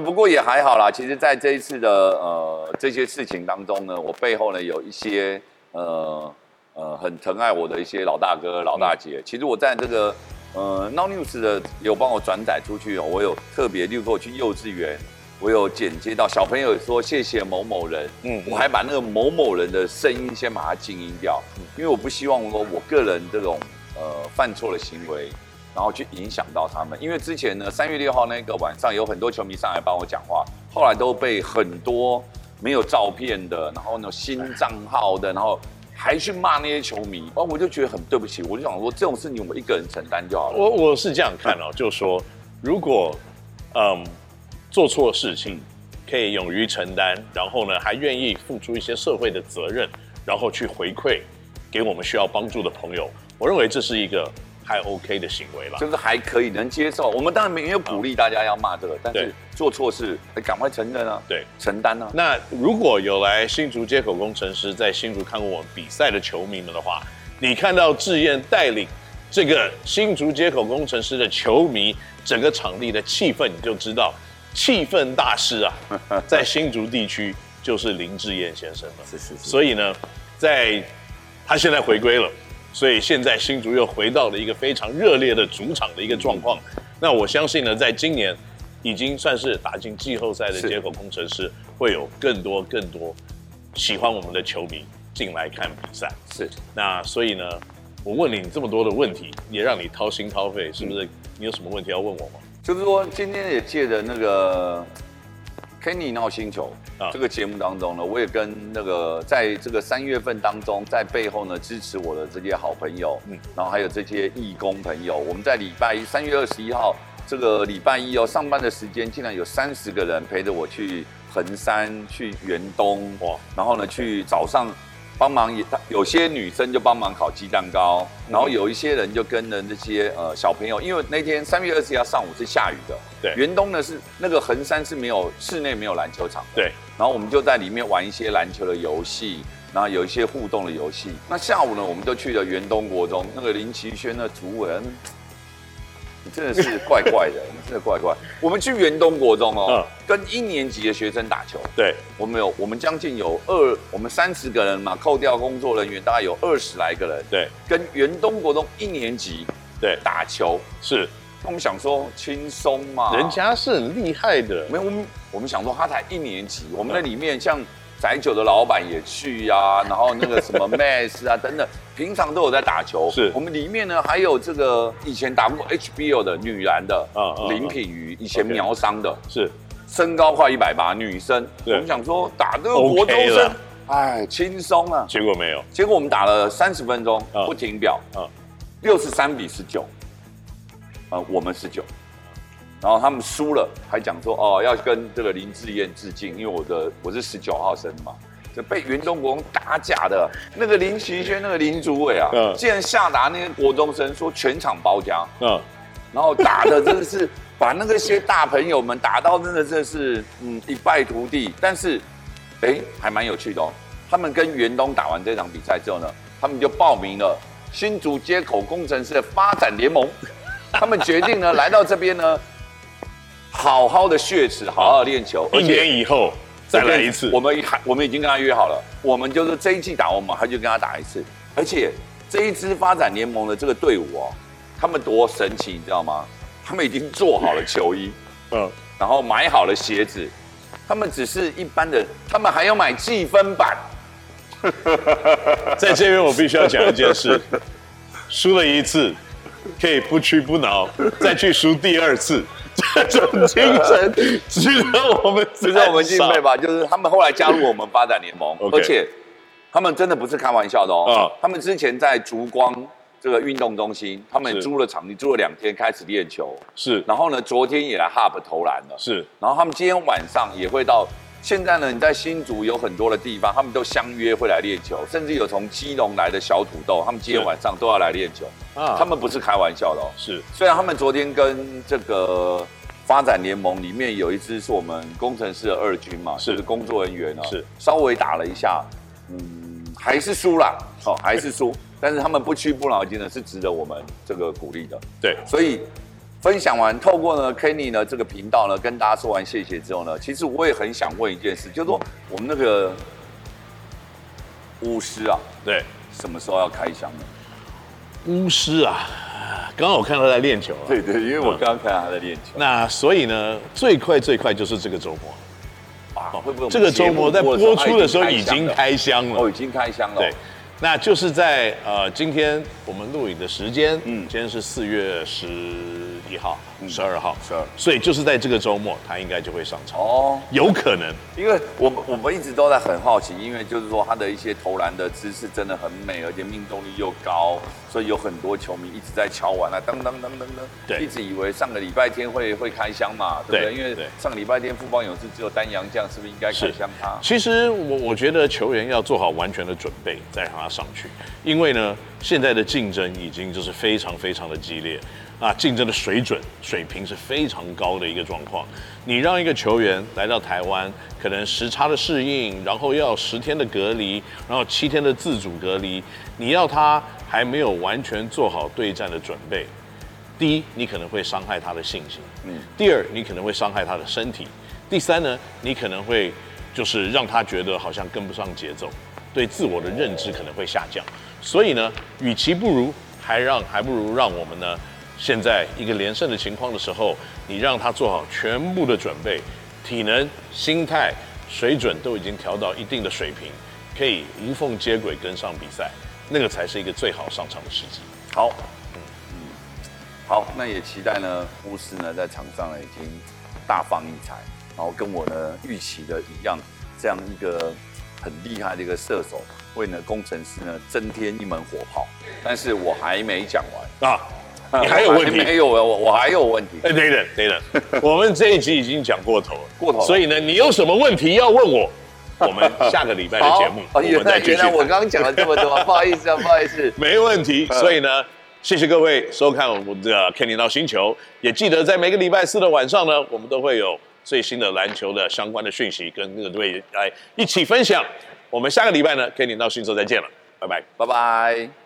不过也还好啦。其实，在这一次的呃这些事情当中呢，我背后呢有一些呃呃很疼爱我的一些老大哥、老大姐。其实我在这个呃 no News 的有帮我转载出去哦，我有特别，例如说去幼稚园，我有剪接到小朋友说谢谢某某人，嗯，我还把那个某某人的声音先把它静音掉，因为我不希望说我个人这种呃犯错的行为。然后去影响到他们，因为之前呢，三月六号那个晚上有很多球迷上来帮我讲话，后来都被很多没有照片的，然后呢新账号的，然后还去骂那些球迷，哦，我就觉得很对不起，我就想说这种事情我们一个人承担就好了。我我是这样看哦，就是说如果嗯做错事情可以勇于承担，然后呢还愿意付出一些社会的责任，然后去回馈给我们需要帮助的朋友，我认为这是一个。还 OK 的行为了，就是还可以能接受。我们当然没有鼓励大家要骂这个，但是做错事，赶快承认啊，对，承担啊。那如果有来新竹街口工程师，在新竹看过我们比赛的球迷们的话，你看到智彦带领这个新竹街口工程师的球迷，整个场地的气氛，你就知道气氛大师啊，在新竹地区就是林志燕先生了。是是是。所以呢，在他现在回归了。所以现在新竹又回到了一个非常热烈的主场的一个状况。那我相信呢，在今年已经算是打进季后赛的接口工程师，会有更多更多喜欢我们的球迷进来看比赛。是。那所以呢，我问你这么多的问题，也让你掏心掏肺，是不是？你有什么问题要问我吗？就是说，今天也借着那个。Kenny NOW 星球这个节目当中呢，我也跟那个在这个三月份当中，在背后呢支持我的这些好朋友，嗯，然后还有这些义工朋友，我们在礼拜一三月二十一号这个礼拜一哦，上班的时间竟然有三十个人陪着我去横山、去远东，哇，然后呢去早上。帮忙也，有些女生就帮忙烤鸡蛋糕，然后有一些人就跟着那些呃小朋友，因为那天三月二十一号上午是下雨的，对，元东呢是那个横山是没有室内没有篮球场，对，然后我们就在里面玩一些篮球的游戏，然后有一些互动的游戏。那下午呢，我们就去了元东国中，那个林奇轩的主委。你真的是怪怪的，你 真的怪怪。我们去元东国中哦，嗯、跟一年级的学生打球。对，我们有，我们将近有二，我们三十个人嘛，扣掉工作人员，大概有二十来个人。对，跟元东国中一年级对打球是，我们想说轻松嘛，人家是很厉害的。没有，我们我们想说他才一年级，我们那里面像。宅酒的老板也去呀、啊，然后那个什么 Max 啊等等，平常都有在打球。是，我们里面呢还有这个以前打过 HBO 的女篮的，嗯林品妤，以前苗商的，是，身高快一百八，女生。我们想说打这个国中生，哎，轻松啊。结果没有，结果我们打了三十分钟不停表，嗯。六十三比十九，呃，我们十九。然后他们输了，还讲说哦，要跟这个林志燕致敬，因为我的我是十九号生嘛，就被袁东国中打假的那个林奇轩那个林主委啊，嗯，竟然下达那些国中生说全场包夹，嗯，然后打的真的是把那个些大朋友们打到真的真的是嗯一败涂地，但是哎还蛮有趣的哦，他们跟袁东打完这场比赛之后呢，他们就报名了新竹街口工程师的发展联盟，他们决定呢来到这边呢。好好的血池，好好练球。一年以后再来一次，我们还我们已经跟他约好了，我们就是这一季打完嘛，他就跟他打一次。而且这一支发展联盟的这个队伍哦，他们多神奇，你知道吗？他们已经做好了球衣，嗯，然后买好了鞋子，他们只是一般的，他们还要买计分板。在这边我必须要讲一件事，输了一次可以不屈不挠，再去输第二次。这种精神值得我们值得我们敬佩吧？就是他们后来加入我们发展联盟，而且他们真的不是开玩笑的哦。他们之前在烛光这个运动中心，他们租了场地，租了两天开始练球。是，然后呢，昨天也来 Hub 投篮了。是，然后他们今天晚上也会到。现在呢，你在新竹有很多的地方，他们都相约会来练球，甚至有从基隆来的小土豆，他们今天晚上都要来练球。啊，他们不是开玩笑的哦。是，虽然他们昨天跟这个发展联盟里面有一支是我们工程师的二军嘛，是。工作人员哦，是。稍微打了一下，嗯，还是输了，好，还是 输，但是他们不屈不挠，真的是值得我们这个鼓励的。对，所以分享完，透过呢 Kenny 呢这个频道呢，跟大家说完谢谢之后呢，其实我也很想问一件事，就是说我们那个巫师啊，对，什么时候要开箱呢？巫师啊，刚刚我看到他在练球。对对，因为我刚刚看到他在练球。那所以呢，最快最快就是这个周末。啊，会不会这个周末在播出的时候已经开箱了？哦，已经开箱了。对。那就是在呃，今天我们录影的时间，嗯，今天是四月十一号。十二号，十二，所以就是在这个周末，他应该就会上场。哦，有可能，因为我们我们一直都在很好奇，因为就是说他的一些投篮的姿势真的很美，而且命中率又高，所以有很多球迷一直在敲碗啊，噔噔噔噔噔，对，一直以为上个礼拜天会会开箱嘛，对不对？因为上个礼拜天富邦勇士只有丹阳将，是不是应该开箱他？其实我我觉得球员要做好完全的准备再让他上去，因为呢，现在的竞争已经就是非常非常的激烈。啊，竞争的水准水平是非常高的一个状况。你让一个球员来到台湾，可能时差的适应，然后要十天的隔离，然后七天的自主隔离，你要他还没有完全做好对战的准备。第一，你可能会伤害他的信心；嗯，第二，你可能会伤害他的身体；第三呢，你可能会就是让他觉得好像跟不上节奏，对自我的认知可能会下降。所以呢，与其不如还让还不如让我们呢。现在一个连胜的情况的时候，你让他做好全部的准备，体能、心态、水准都已经调到一定的水平，可以无缝接轨跟上比赛，那个才是一个最好上场的时机。好，嗯嗯，好，那也期待呢，巫师呢在场上呢已经大放异彩，然后跟我呢预期的一样，这样一个很厉害的一个射手，为呢工程师呢增添一门火炮。但是我还没讲完啊。你还有问题？没有，我我还有问题。哎，等等等等，我们这一集已经讲过头了，过头。所以呢，你有什么问题要问我？我们下个礼拜的节目，我们再继续。原来我刚刚讲了这么多，不好意思啊，不好意思。没问题。所以呢，谢谢各位收看我们的《Kenny NOW 星球》，也记得在每个礼拜四的晚上呢，我们都会有最新的篮球的相关的讯息跟各队来一起分享。我们下个礼拜呢，《跟你到新州》再见了，拜拜，拜拜。